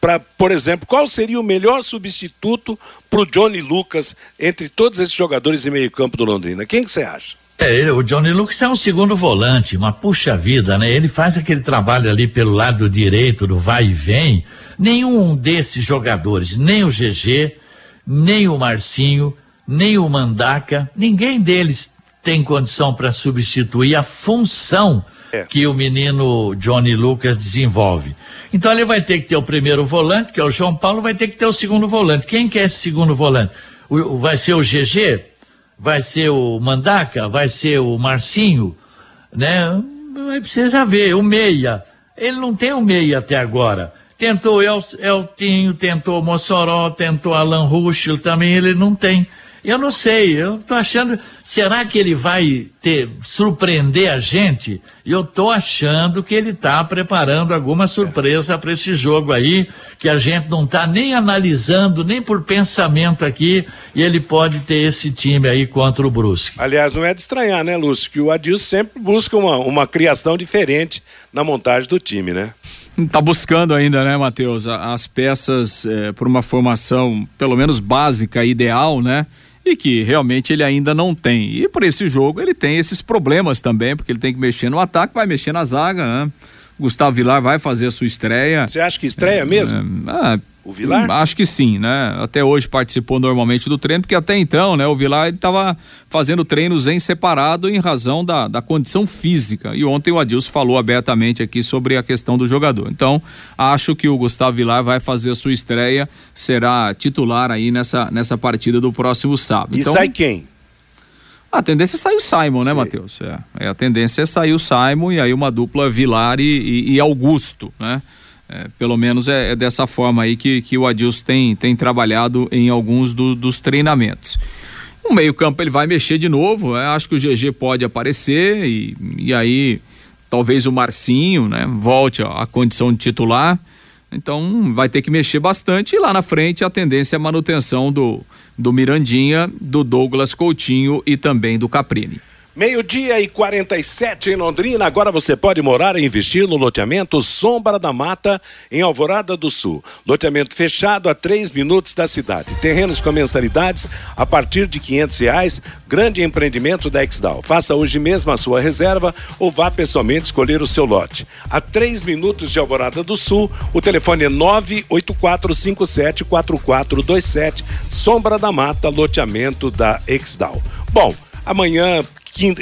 Para, por exemplo, qual seria o melhor substituto para o Johnny Lucas entre todos esses jogadores de meio campo do Londrina? Quem que você acha? É, o Johnny Lucas é um segundo volante, uma puxa vida, né? Ele faz aquele trabalho ali pelo lado direito, do vai e vem. Nenhum desses jogadores, nem o GG, nem o Marcinho, nem o Mandaca, ninguém deles tem condição para substituir a função é. que o menino Johnny Lucas desenvolve. Então ele vai ter que ter o primeiro volante, que é o João Paulo, vai ter que ter o segundo volante. Quem quer é esse segundo volante? O, vai ser o GG? Vai ser o Mandaca, vai ser o Marcinho, né? Vai precisar ver, o Meia. Ele não tem o Meia até agora. Tentou El, Eltinho, tentou Mossoró, tentou Alan Ruschel também, ele não tem. Eu não sei, eu tô achando, será que ele vai ter, surpreender a gente? Eu tô achando que ele tá preparando alguma surpresa para esse jogo aí, que a gente não tá nem analisando, nem por pensamento aqui, e ele pode ter esse time aí contra o Brusque. Aliás, não é de estranhar, né, Lúcio, que o Adilson sempre busca uma, uma criação diferente na montagem do time, né? Tá buscando ainda, né, Matheus, as peças é, por uma formação, pelo menos básica, ideal, né? E que realmente ele ainda não tem. E por esse jogo ele tem esses problemas também, porque ele tem que mexer no ataque, vai mexer na zaga, né? Gustavo Vilar vai fazer a sua estreia. Você acha que estreia mesmo? É, ah, o Vilar? Hum, acho que sim, né? Até hoje participou normalmente do treino, porque até então, né, o Vilar estava fazendo treinos em separado em razão da, da condição física. E ontem o Adilson falou abertamente aqui sobre a questão do jogador. Então, acho que o Gustavo Vilar vai fazer a sua estreia, será titular aí nessa, nessa partida do próximo sábado. E então, sai quem? A tendência é sair o Simon, né, Matheus? É, é, a tendência é sair o Simon e aí uma dupla Vilar e, e, e Augusto, né? É, pelo menos é, é, dessa forma aí que, que o Adilson tem, tem trabalhado em alguns do, dos treinamentos. O meio-campo ele vai mexer de novo, é, acho que o GG pode aparecer e, e aí talvez o Marcinho, né, volte à condição de titular. Então vai ter que mexer bastante e lá na frente a tendência é a manutenção do, do Mirandinha, do Douglas Coutinho e também do Caprini. Meio-dia e 47 em Londrina. Agora você pode morar e investir no loteamento Sombra da Mata, em Alvorada do Sul. Loteamento fechado a três minutos da cidade. Terrenos com mensalidades a partir de quinhentos reais. Grande empreendimento da Exdal. Faça hoje mesmo a sua reserva ou vá pessoalmente escolher o seu lote. A três minutos de Alvorada do Sul, o telefone é nove oito quatro cinco sete quatro quatro dois sete. Sombra da Mata, loteamento da Exdal. Bom, amanhã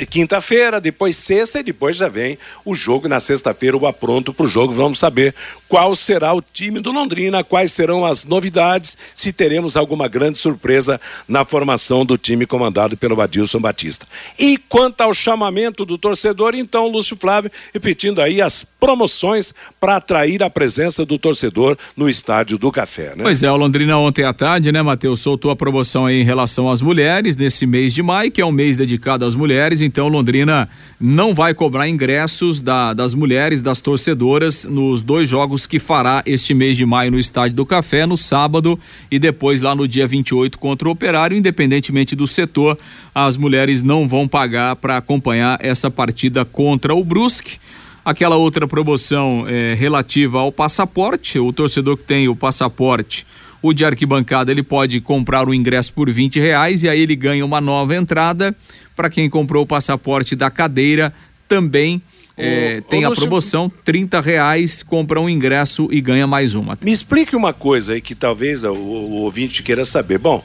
quinta-feira, depois sexta e depois já vem o jogo na sexta-feira, o apronto para o jogo. Vamos saber qual será o time do Londrina, quais serão as novidades, se teremos alguma grande surpresa na formação do time comandado pelo Adilson Batista. E quanto ao chamamento do torcedor, então, Lúcio Flávio, repetindo aí as promoções para atrair a presença do torcedor no estádio do Café, né? Pois é, o Londrina ontem à tarde, né, Matheus, soltou a promoção aí em relação às mulheres nesse mês de maio, que é um mês dedicado às mulheres, então Londrina não vai cobrar ingressos da, das mulheres, das torcedoras nos dois jogos jogos que fará este mês de maio no Estádio do Café, no sábado e depois lá no dia 28 contra o Operário, independentemente do setor, as mulheres não vão pagar para acompanhar essa partida contra o Brusque. Aquela outra promoção é, relativa ao passaporte, o torcedor que tem o passaporte, o de arquibancada, ele pode comprar o ingresso por 20 reais e aí ele ganha uma nova entrada. Para quem comprou o passaporte da cadeira, também é, tem a promoção, 30 reais, compra um ingresso e ganha mais uma. Me explique uma coisa aí que talvez o, o ouvinte queira saber. Bom,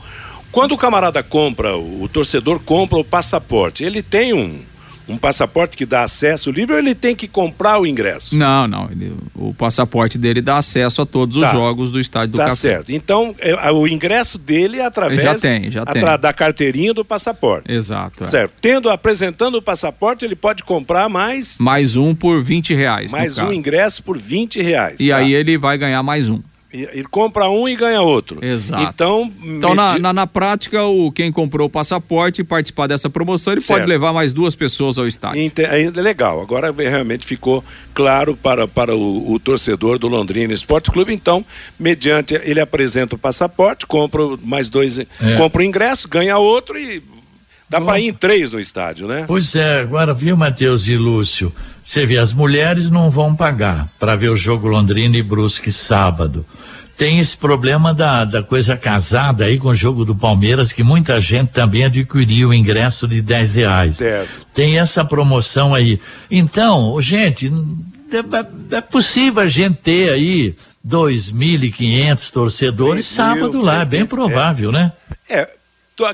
quando o camarada compra, o torcedor compra o passaporte, ele tem um, um passaporte que dá acesso livre ou ele tem que comprar o ingresso? Não, não. Ele, o passaporte dele dá acesso a todos tá. os jogos do estádio do tá Café. certo. Então, é, o ingresso dele é através já tem, já tem. da carteirinha do passaporte. Exato. É. Certo. É. Tendo, apresentando o passaporte, ele pode comprar mais. Mais um por 20 reais. Mais um ingresso por 20 reais. E tá? aí ele vai ganhar mais um. Ele compra um e ganha outro. Exato. Então, então na, na, na, prática, o, quem comprou o passaporte e participar dessa promoção, ele certo. pode levar mais duas pessoas ao estádio. É legal. Agora realmente ficou claro para, para o, o, torcedor do Londrina Esporte Clube. Então, mediante, ele apresenta o passaporte, compra mais dois, é. compra o ingresso, ganha outro e dá para ir em três no estádio, né? Pois é, agora viu, Matheus e Lúcio? Você vê, as mulheres não vão pagar para ver o jogo Londrina e Brusque sábado tem esse problema da, da coisa casada aí com o jogo do Palmeiras, que muita gente também adquiriu o ingresso de 10 reais. Certo. Tem essa promoção aí. Então, gente, é, é possível a gente ter aí 2.500 torcedores sábado lá, é bem é, provável, é, né? É,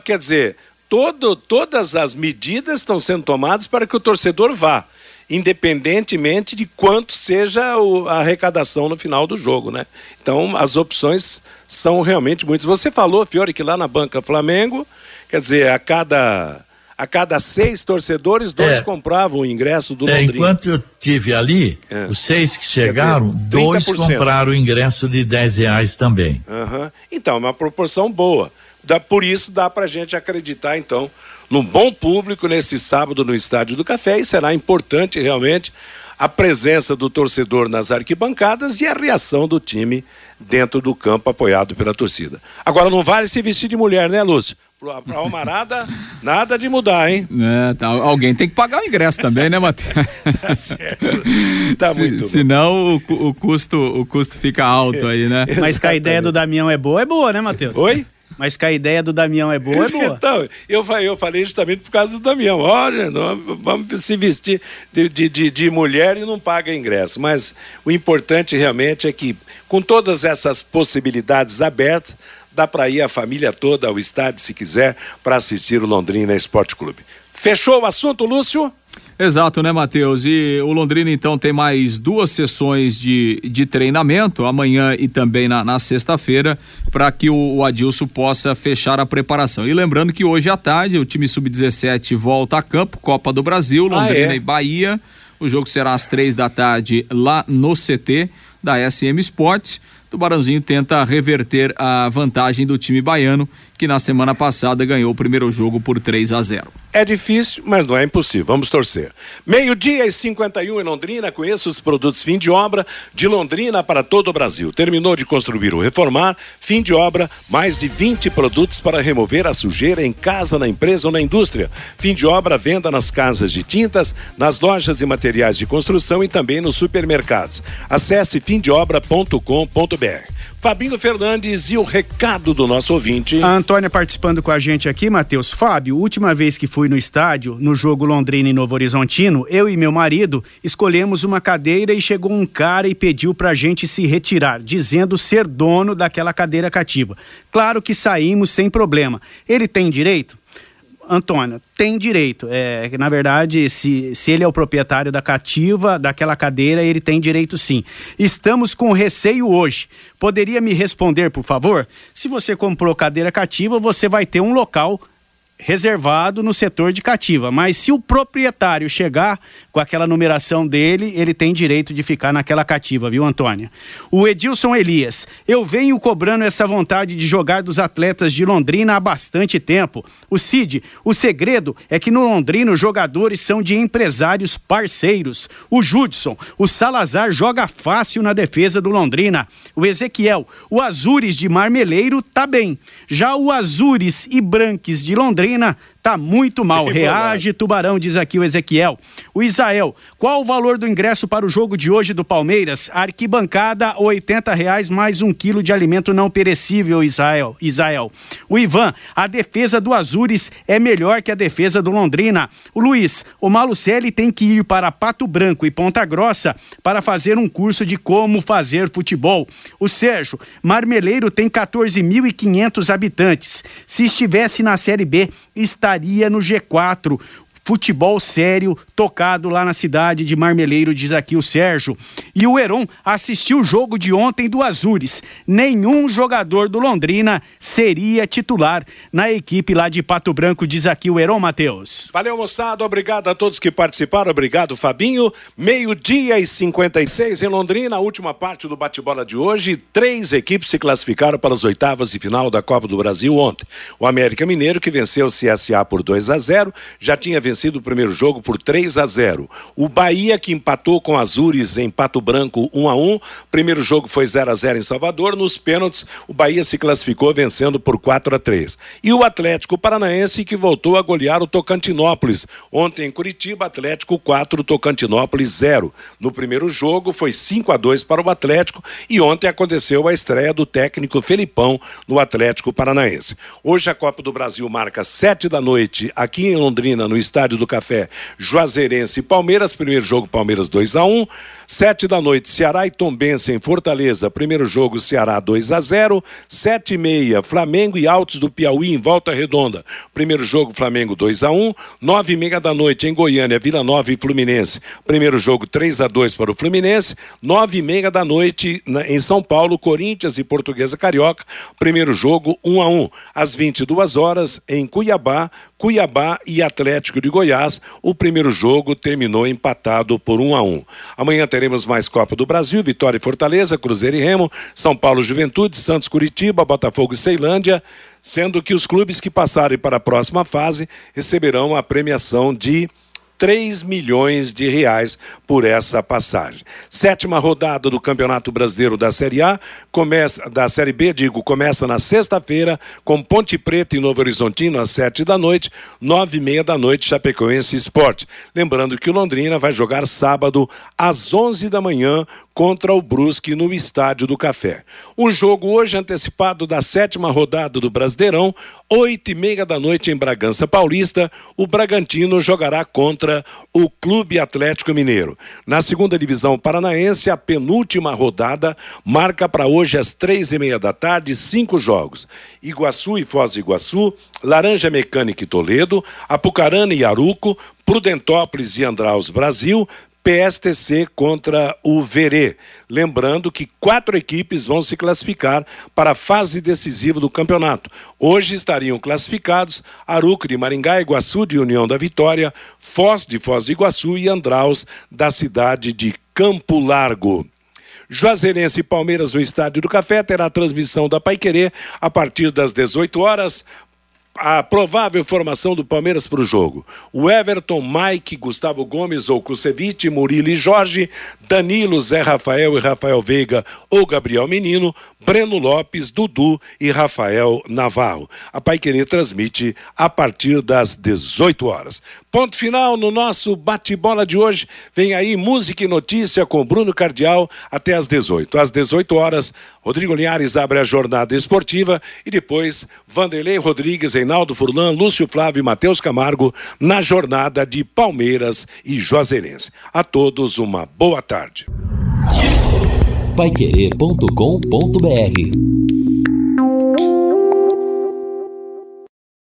quer dizer, todo, todas as medidas estão sendo tomadas para que o torcedor vá independentemente de quanto seja o, a arrecadação no final do jogo, né? Então, as opções são realmente muitas. Você falou, Fiore, que lá na banca Flamengo, quer dizer, a cada a cada seis torcedores, dois é. compravam o ingresso do é, Londrina. Enquanto eu tive ali, é. os seis que chegaram, dizer, dois compraram o ingresso de dez reais também. Uhum. Então, é uma proporção boa. Dá, por isso dá para gente acreditar, então, num bom público nesse sábado no Estádio do Café e será importante realmente a presença do torcedor nas arquibancadas e a reação do time dentro do campo apoiado pela torcida. Agora não vale se vestir de mulher, né, Lúcio? Pra Almarada, [LAUGHS] nada de mudar, hein? É, tá, alguém tem que pagar o ingresso também, né, Matheus? [LAUGHS] tá certo. Tá se, muito Senão o, o, custo, o custo fica alto aí, né? Mas que a ideia do Damião é boa, é boa, né, Matheus? Oi? Mas que a ideia do Damião é boa, é boa. Então, eu, eu falei justamente por causa do Damião. Olha, vamos se vestir de, de, de, mulher e não paga ingresso. Mas o importante realmente é que, com todas essas possibilidades abertas, dá para ir a família toda ao estádio, se quiser, para assistir o Londrina Esporte Clube. Fechou o assunto, Lúcio? Exato, né, Matheus? E o Londrina, então, tem mais duas sessões de, de treinamento, amanhã e também na, na sexta-feira, para que o, o, Adilson possa fechar a preparação. E lembrando que hoje à tarde o time sub-17 volta a campo, Copa do Brasil, Londrina ah, é? e Bahia. O jogo será às três da tarde lá no CT da SM Sports. Tubarãozinho tenta reverter a vantagem do time baiano, que na semana passada ganhou o primeiro jogo por 3 a 0. É difícil, mas não é impossível. Vamos torcer. Meio-dia e 51 em Londrina. Conheça os produtos fim de obra de Londrina para todo o Brasil. Terminou de construir ou reformar, fim de obra, mais de 20 produtos para remover a sujeira em casa, na empresa ou na indústria. Fim de obra, venda nas casas de tintas, nas lojas e materiais de construção e também nos supermercados. Acesse fimdeobra.com.br. Fabinho Fernandes e o recado do nosso ouvinte. A Antônia participando com a gente aqui, Matheus. Fábio, última vez que fui no estádio, no jogo Londrina e Novo Horizontino, eu e meu marido escolhemos uma cadeira e chegou um cara e pediu pra gente se retirar, dizendo ser dono daquela cadeira cativa. Claro que saímos sem problema. Ele tem direito? Antônio, tem direito. É, na verdade, se, se ele é o proprietário da cativa, daquela cadeira, ele tem direito sim. Estamos com receio hoje. Poderia me responder, por favor? Se você comprou cadeira cativa, você vai ter um local reservado no setor de cativa, mas se o proprietário chegar com aquela numeração dele, ele tem direito de ficar naquela cativa, viu, Antônia? O Edilson Elias, eu venho cobrando essa vontade de jogar dos atletas de Londrina há bastante tempo. O Cid, o segredo é que no Londrina os jogadores são de empresários parceiros. O Judson, o Salazar joga fácil na defesa do Londrina. O Ezequiel, o Azures de Marmeleiro tá bem. Já o Azures e Branques de Londrina Londrina tá muito mal. [LAUGHS] Reage, Tubarão, diz aqui o Ezequiel. O Isael, qual o valor do ingresso para o jogo de hoje do Palmeiras? Arquibancada, oitenta reais mais um quilo de alimento não perecível, Isael. Isael. O Ivan, a defesa do Azures é melhor que a defesa do Londrina. O Luiz, o Malucelli tem que ir para Pato Branco e Ponta Grossa para fazer um curso de como fazer futebol. O Sérgio, Marmeleiro tem 14.500 habitantes. Se estivesse na Série B, está estaria no G4 futebol sério tocado lá na cidade de Marmeleiro, diz aqui o Sérgio. E o Heron assistiu o jogo de ontem do Azures. Nenhum jogador do Londrina seria titular na equipe lá de Pato Branco, diz aqui o Heron Matheus. Valeu, moçada. Obrigado a todos que participaram. Obrigado, Fabinho. Meio-dia e 56 em Londrina, a última parte do bate-bola de hoje. Três equipes se classificaram para as oitavas de final da Copa do Brasil ontem. O América Mineiro, que venceu o CSA por 2 a 0, já tinha vencido vencido o primeiro jogo por 3 a 0. O Bahia que empatou com Azures em Pato Branco 1 a 1. Primeiro jogo foi 0 a 0 em Salvador. Nos pênaltis, o Bahia se classificou vencendo por 4 a 3. E o Atlético Paranaense que voltou a golear o Tocantinópolis. Ontem em Curitiba, Atlético 4, Tocantinópolis 0. No primeiro jogo foi 5 a 2 para o Atlético e ontem aconteceu a estreia do técnico Felipão no Atlético Paranaense. Hoje a Copa do Brasil marca 7 da noite aqui em Londrina, no estádio Estádio do Café, Juazeirense e Palmeiras. Primeiro jogo, Palmeiras 2 a 1 Sete da noite, Ceará e Tombense em Fortaleza. Primeiro jogo, Ceará 2 a 0 Sete e meia, Flamengo e Altos do Piauí em Volta Redonda. Primeiro jogo, Flamengo 2 a 1 Nove e meia da noite em Goiânia, Vila Nova e Fluminense. Primeiro jogo, 3 a 2 para o Fluminense. Nove e meia da noite em São Paulo, Corinthians e Portuguesa Carioca. Primeiro jogo, 1 a 1 Às 22 horas, em Cuiabá, Cuiabá e Atlético de Goiás. O primeiro jogo terminou empatado por 1 a 1. Amanhã tem teremos mais Copa do Brasil, Vitória e Fortaleza, Cruzeiro e Remo, São Paulo Juventude, Santos Curitiba, Botafogo e Ceilândia, sendo que os clubes que passarem para a próxima fase receberão a premiação de 3 milhões de reais por essa passagem. Sétima rodada do Campeonato Brasileiro da Série A, começa da Série B, digo, começa na sexta-feira com Ponte Preta e Novo Horizontino às sete da noite, nove e meia da noite Chapecoense Esporte. Lembrando que o Londrina vai jogar sábado às onze da manhã contra o Brusque no Estádio do Café. O jogo hoje antecipado da sétima rodada do Brasileirão, oito e meia da noite em Bragança Paulista, o Bragantino jogará contra o Clube Atlético Mineiro. Na segunda divisão paranaense, a penúltima rodada marca para hoje às três e meia da tarde cinco jogos: Iguaçu e Foz do Iguaçu, Laranja Mecânica e Toledo, Apucarana e Aruco, Prudentópolis e Andraus Brasil, PSTC contra o Verê. Lembrando que quatro equipes vão se classificar para a fase decisiva do campeonato. Hoje estariam classificados Aruco de Maringá, Iguaçu de União da Vitória, Foz de Foz do Iguaçu e Andraus da cidade de Campo Largo. Juazeirense e Palmeiras no Estádio do Café terá transmissão da Paiquerê a partir das 18 horas a provável formação do Palmeiras para o jogo. O Everton, Mike, Gustavo Gomes ou Kusevich, Murilo e Jorge, Danilo, Zé Rafael e Rafael Veiga ou Gabriel Menino, Breno Lopes, Dudu e Rafael Navarro. A Pai Querer transmite a partir das 18 horas. Ponto final no nosso bate-bola de hoje. Vem aí música e notícia com Bruno Cardial até às 18. Às 18 horas, Rodrigo Linhares abre a jornada esportiva e depois Vanderlei Rodrigues, Reinaldo Furlan, Lúcio Flávio e Matheus Camargo na jornada de Palmeiras e Juazeirense. A todos uma boa tarde. Paiquerê.com.br